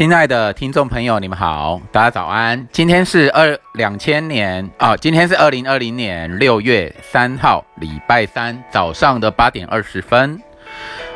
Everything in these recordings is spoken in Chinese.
亲爱的听众朋友，你们好，大家早安。今天是二两千年啊，今天是二零二零年六月三号，礼拜三早上的八点二十分。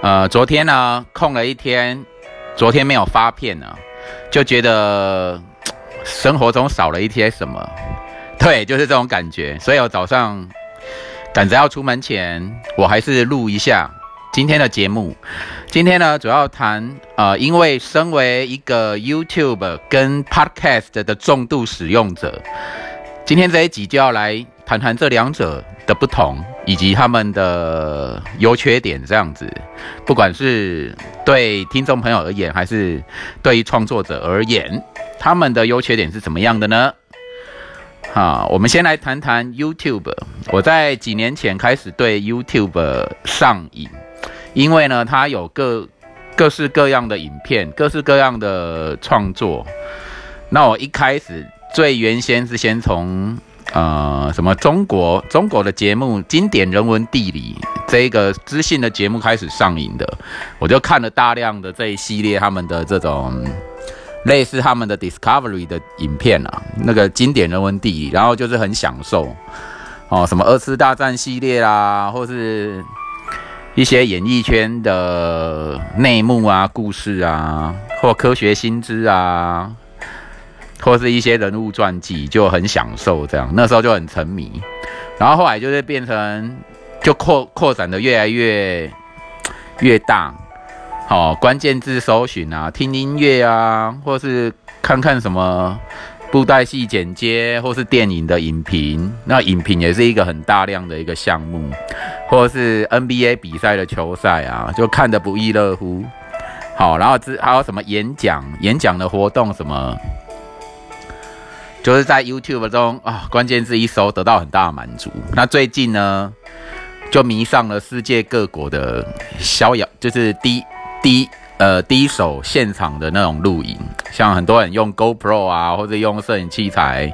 呃，昨天呢空了一天，昨天没有发片呢，就觉得生活中少了一些什么。对，就是这种感觉。所以我早上赶着要出门前，我还是录一下。今天的节目，今天呢主要谈呃，因为身为一个 YouTube 跟 Podcast 的重度使用者，今天这一集就要来谈谈这两者的不同，以及他们的优缺点。这样子，不管是对听众朋友而言，还是对于创作者而言，他们的优缺点是怎么样的呢？好，我们先来谈谈 YouTube。我在几年前开始对 YouTube 上瘾。因为呢，它有各各式各样的影片，各式各样的创作。那我一开始最原先是先从呃什么中国中国的节目《经典人文地理》这个资讯的节目开始上瘾的，我就看了大量的这一系列他们的这种类似他们的 Discovery 的影片啊，那个《经典人文地理》，然后就是很享受哦，什么二次大战系列啦，或是。一些演艺圈的内幕啊、故事啊，或科学新知啊，或是一些人物传记，就很享受这样。那时候就很沉迷，然后后来就是变成就扩扩展的越来越越大。好，关键字搜寻啊，听音乐啊，或是看看什么。布袋戏剪接，或是电影的影评，那影评也是一个很大量的一个项目，或是 NBA 比赛的球赛啊，就看得不亦乐乎。好，然后之还有什么演讲、演讲的活动什么，就是在 YouTube 中啊，关键字一搜得到很大的满足。那最近呢，就迷上了世界各国的逍遥，就是低低。呃，第一手现场的那种录影，像很多人用 GoPro 啊，或者用摄影器材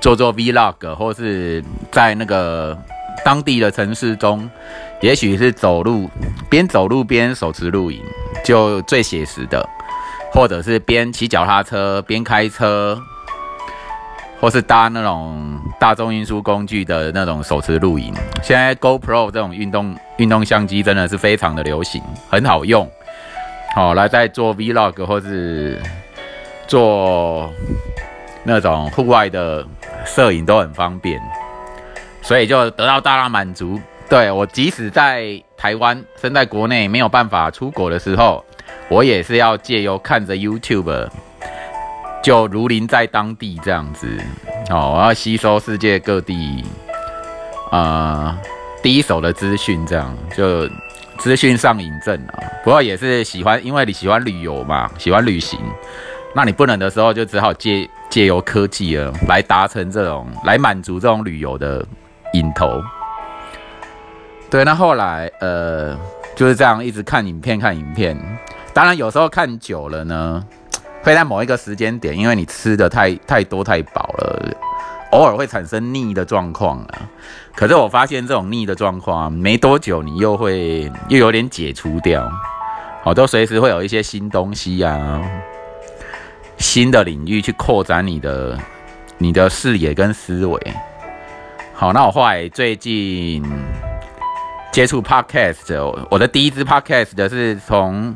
做做 Vlog，或是在那个当地的城市中，也许是走路边走路边手持录影，就最写实的，或者是边骑脚踏车边开车，或是搭那种大众运输工具的那种手持录影。现在 GoPro 这种运动运动相机真的是非常的流行，很好用。好，来在做 Vlog 或是做那种户外的摄影都很方便，所以就得到大量满足。对我，即使在台湾身在国内没有办法出国的时候，我也是要借由看着 YouTube，就如临在当地这样子。哦，我要吸收世界各地啊第一手的资讯，这样就。资讯上瘾症啊，不过也是喜欢，因为你喜欢旅游嘛，喜欢旅行，那你不能的时候就只好借借由科技啊来达成这种，来满足这种旅游的瘾头。对，那后来呃就是这样一直看影片看影片，当然有时候看久了呢，会在某一个时间点，因为你吃的太太多太饱了。偶尔会产生腻的状况啊，可是我发现这种腻的状况没多久，你又会又有点解除掉，好，都随时会有一些新东西啊，新的领域去扩展你的你的视野跟思维。好，那我后来最近接触 podcast，我的第一支 podcast 的是从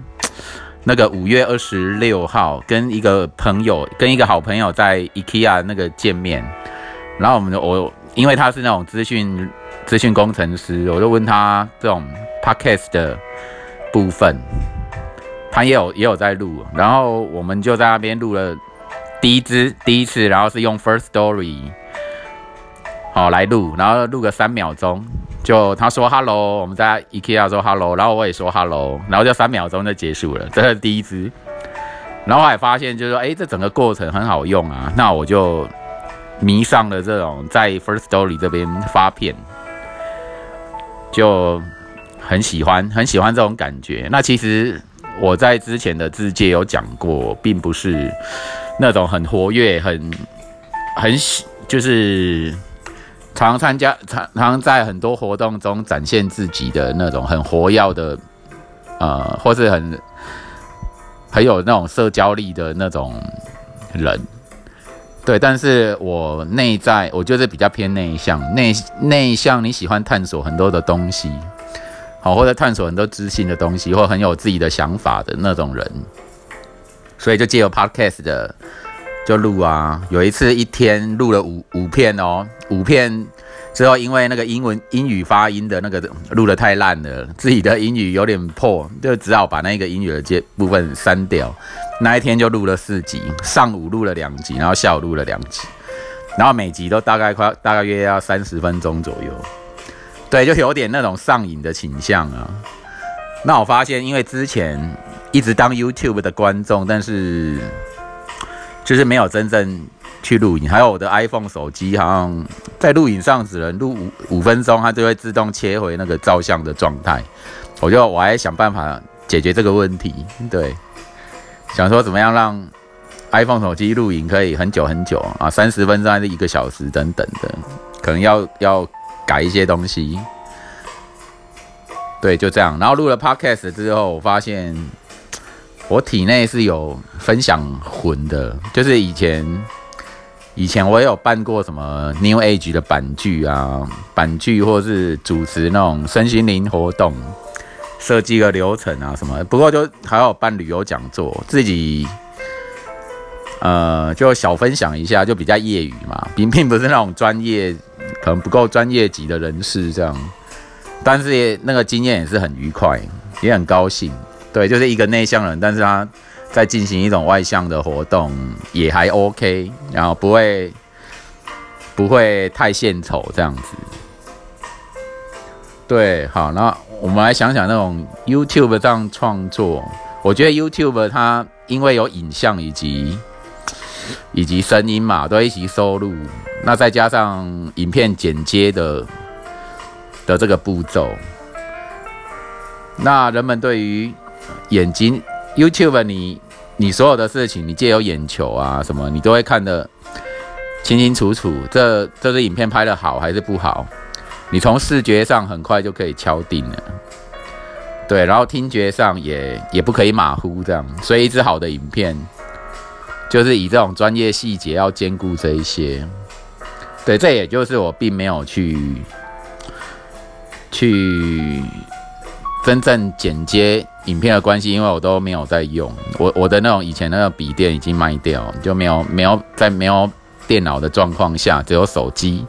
那个五月二十六号跟一个朋友跟一个好朋友在 IKEA 那个见面。然后我们就我，因为他是那种资讯资讯工程师，我就问他这种 podcast 的部分，他也有也有在录。然后我们就在那边录了第一支第一次，然后是用 First Story 好来录，然后录个三秒钟，就他说 Hello，我们在 IKEA 说 Hello，然后我也说 Hello，然后就三秒钟就结束了，这是第一支。然后还发现就是说，哎，这整个过程很好用啊，那我就。迷上了这种在 First Story 这边发片，就很喜欢，很喜欢这种感觉。那其实我在之前的字界有讲过，并不是那种很活跃、很很喜，就是常参加、常常在很多活动中展现自己的那种很活跃的，呃，或是很很有那种社交力的那种人。对，但是我内在我就是比较偏内向，内内向，你喜欢探索很多的东西，好，或者探索很多知性的东西，或很有自己的想法的那种人，所以就借由 podcast 的就录啊，有一次一天录了五五片哦，五片之后，因为那个英文英语发音的那个录的太烂了，自己的英语有点破，就只好把那个英语的节部分删掉。那一天就录了四集，上午录了两集，然后下午录了两集，然后每集都大概快大概约要三十分钟左右，对，就有点那种上瘾的倾向啊。那我发现，因为之前一直当 YouTube 的观众，但是就是没有真正去录影，还有我的 iPhone 手机好像在录影上只能录五五分钟，它就会自动切回那个照相的状态。我就我还想办法解决这个问题，对。想说怎么样让 iPhone 手机录影可以很久很久啊，三十分钟还是一个小时等等的，可能要要改一些东西。对，就这样。然后录了 Podcast 之后，我发现我体内是有分享魂的，就是以前以前我也有办过什么 New Age 的版剧啊，版剧或是主持那种身心灵活动。设计个流程啊什么，不过就还有办旅游讲座，自己呃就小分享一下，就比较业余嘛，并并不是那种专业，可能不够专业级的人士这样，但是也那个经验也是很愉快，也很高兴。对，就是一个内向人，但是他在进行一种外向的活动，也还 OK，然后不会不会太献丑这样子。对，好，那我们来想想那种 YouTube 这样创作，我觉得 YouTube 它因为有影像以及以及声音嘛，都一起收录，那再加上影片剪接的的这个步骤，那人们对于眼睛 YouTube 你你所有的事情，你借由眼球啊什么，你都会看得清清楚楚，这这支影片拍的好还是不好。你从视觉上很快就可以敲定了，对，然后听觉上也也不可以马虎，这样，所以一支好的影片就是以这种专业细节要兼顾这一些，对，这也就是我并没有去去真正剪接影片的关系，因为我都没有在用，我我的那种以前那个笔电已经卖掉，就没有没有在没有电脑的状况下，只有手机。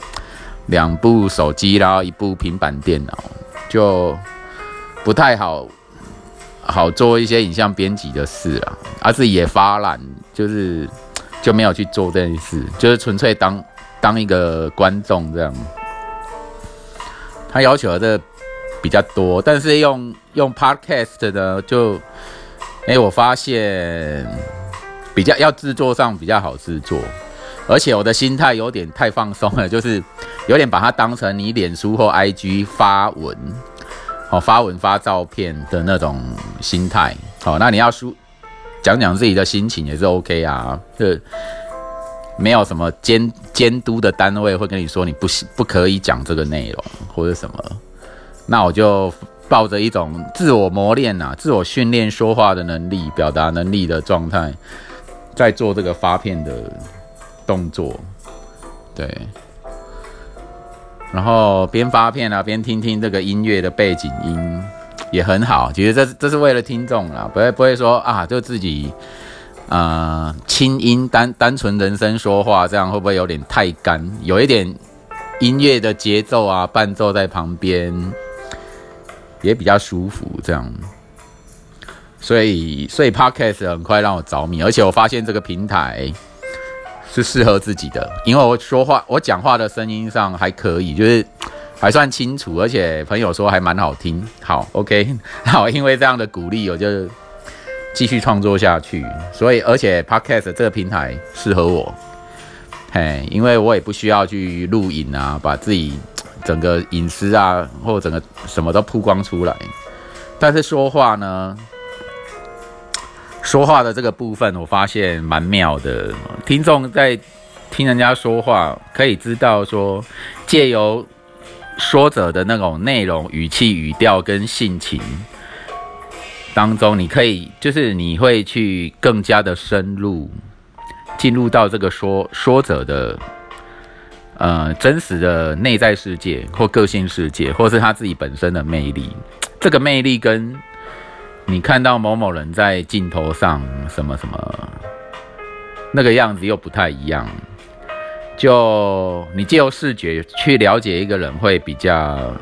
两部手机，然后一部平板电脑，就不太好好做一些影像编辑的事啊，而是也发懒，就是就没有去做这件事，就是纯粹当当一个观众这样。他要求的比较多，但是用用 Podcast 呢，就哎，我发现比较要制作上比较好制作。而且我的心态有点太放松了，就是有点把它当成你脸书或 IG 发文，哦发文发照片的那种心态。好，那你要说讲讲自己的心情也是 OK 啊，就没有什么监监督的单位会跟你说你不不可以讲这个内容或者什么。那我就抱着一种自我磨练啊、自我训练说话的能力、表达能力的状态，在做这个发片的。动作，对，然后边发片啊，边听听这个音乐的背景音也很好。其实这这是为了听众啦，不会不会说啊，就自己啊轻音单单纯人声说话，这样会不会有点太干？有一点音乐的节奏啊，伴奏在旁边也比较舒服，这样。所以所以 Podcast 很快让我着迷，而且我发现这个平台。是适合自己的，因为我说话，我讲话的声音上还可以，就是还算清楚，而且朋友说还蛮好听。好，OK，那我因为这样的鼓励，我就继续创作下去。所以，而且 Podcast 这个平台适合我，嘿，因为我也不需要去录影啊，把自己整个隐私啊，或整个什么都曝光出来。但是说话呢？说话的这个部分，我发现蛮妙的。听众在听人家说话，可以知道说，借由说者的那种内容、语气、语调跟性情，当中，你可以就是你会去更加的深入进入到这个说说者的呃真实的内在世界或个性世界，或是他自己本身的魅力。这个魅力跟你看到某某人在镜头上什么什么那个样子又不太一样。就你借由视觉去了解一个人，会比较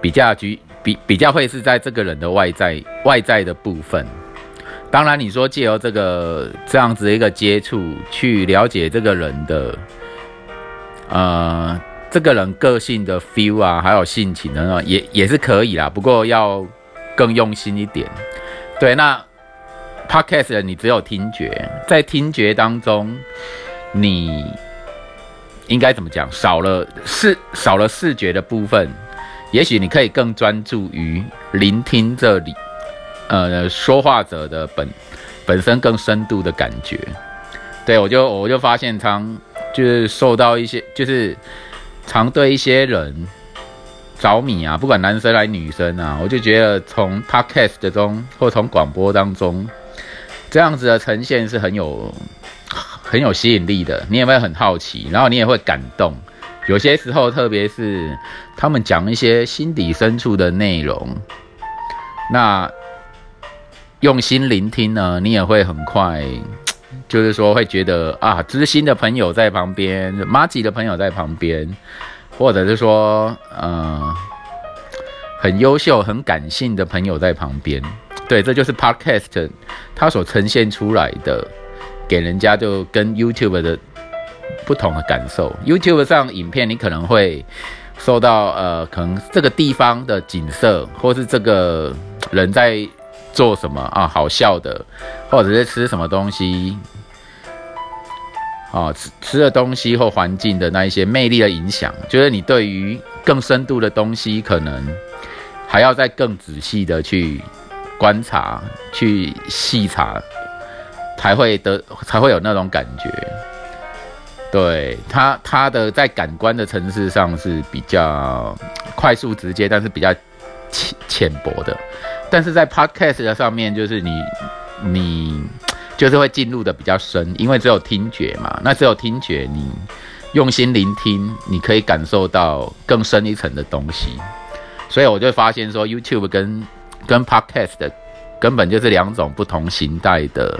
比较局比比较会是在这个人的外在外在的部分。当然，你说借由这个这样子一个接触去了解这个人的呃这个人个性的 feel 啊，还有性情的，也也是可以啦。不过要更用心一点。对，那 podcast 你只有听觉，在听觉当中。你应该怎么讲？少了视少了视觉的部分，也许你可以更专注于聆听这里，呃，说话者的本本身更深度的感觉。对我就我就发现，常就是受到一些，就是常对一些人着迷啊，不管男生来女生啊，我就觉得从 podcast 中或从广播当中，这样子的呈现是很有。很有吸引力的，你也会很好奇，然后你也会感动。有些时候，特别是他们讲一些心底深处的内容，那用心聆听呢，你也会很快，就是说会觉得啊，知心的朋友在旁边，妈吉的朋友在旁边，或者是说，呃，很优秀、很感性的朋友在旁边。对，这就是 Podcast 它所呈现出来的。给人家就跟 YouTube 的不同的感受。YouTube 上影片，你可能会受到呃，可能这个地方的景色，或是这个人在做什么啊，好笑的，或者是吃什么东西，啊，吃吃的东西或环境的那一些魅力的影响，就是你对于更深度的东西，可能还要再更仔细的去观察、去细查。才会得才会有那种感觉，对他他的在感官的层次上是比较快速直接，但是比较浅浅薄的，但是在 podcast 的上面，就是你你就是会进入的比较深，因为只有听觉嘛，那只有听觉，你用心聆听，你可以感受到更深一层的东西，所以我就发现说，YouTube 跟跟 podcast 的根本就是两种不同形态的。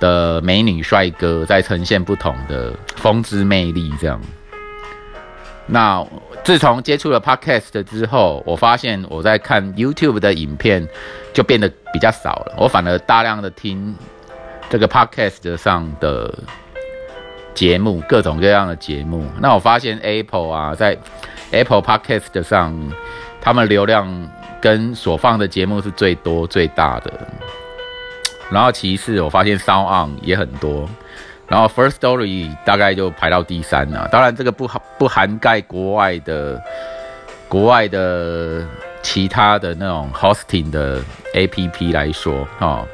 的美女帅哥在呈现不同的风姿魅力，这样。那自从接触了 Podcast 之后，我发现我在看 YouTube 的影片就变得比较少了，我反而大量的听这个 Podcast 上的节目，各种各样的节目。那我发现 Apple 啊，在 Apple Podcast 上，他们流量跟所放的节目是最多最大的。然后其次，我发现 Sound On 也很多，然后 First Story 大概就排到第三了。当然，这个不不涵盖国外的国外的其他的那种 Hosting 的 APP 来说，哈，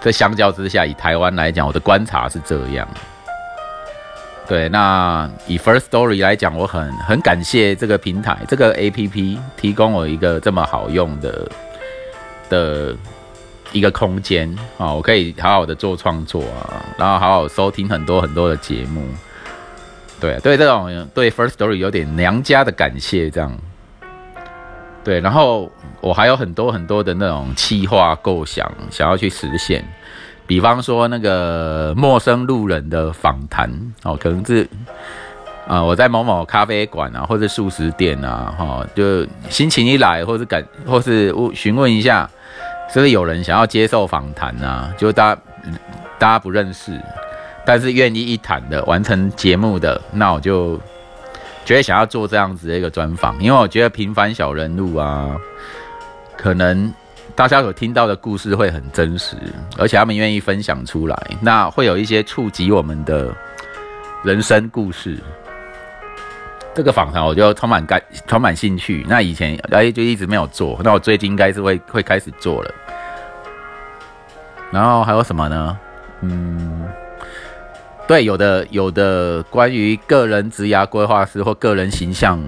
这相较之下，以台湾来讲，我的观察是这样。对，那以 First Story 来讲，我很很感谢这个平台，这个 APP 提供我一个这么好用的的。一个空间啊，我可以好好的做创作啊，然后好好收听很多很多的节目。对对，这种对 First Story 有点娘家的感谢，这样。对，然后我还有很多很多的那种企划构想，想要去实现。比方说那个陌生路人的访谈哦，可能是啊，我在某某咖啡馆啊，或者素食店啊，哈，就心情一来，或者感，或是询问一下。是不是有人想要接受访谈啊？就大家大家不认识，但是愿意一谈的完成节目的，那我就觉得想要做这样子的一个专访，因为我觉得平凡小人物啊，可能大家所听到的故事会很真实，而且他们愿意分享出来，那会有一些触及我们的人生故事。这个访谈我就充满感，充满兴趣。那以前哎就一直没有做，那我最近应该是会会开始做了。然后还有什么呢？嗯，对，有的有的关于个人职涯规划师或个人形象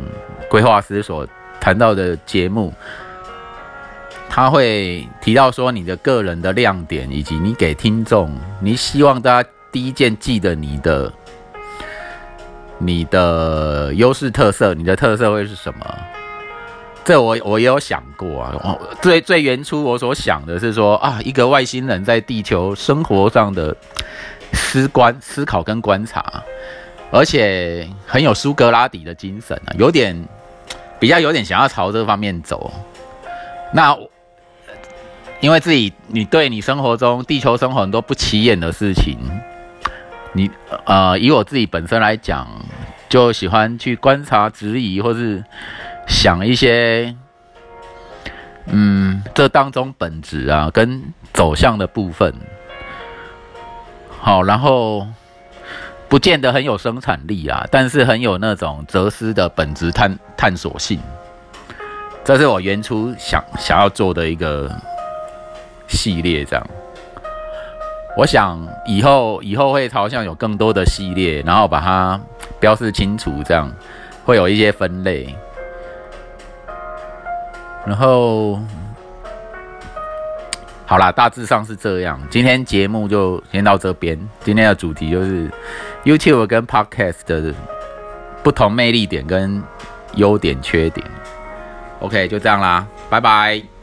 规划师所谈到的节目，他会提到说你的个人的亮点，以及你给听众，你希望大家第一件记得你的你的优势特色，你的特色会是什么？这我我也有想过啊。最最原初我所想的是说啊，一个外星人在地球生活上的思观思考跟观察，而且很有苏格拉底的精神啊，有点比较有点想要朝这方面走。那因为自己，你对你生活中地球生活很多不起眼的事情，你呃，以我自己本身来讲，就喜欢去观察、质疑，或是想一些，嗯，这当中本质啊跟走向的部分，好，然后不见得很有生产力啊，但是很有那种哲思的本质探探索性，这是我原初想想要做的一个。系列这样，我想以后以后会朝向有更多的系列，然后把它标示清楚，这样会有一些分类。然后好啦，大致上是这样。今天节目就先到这边。今天的主题就是 YouTube 跟 Podcast 的不同魅力点跟优点缺点。OK，就这样啦，拜拜。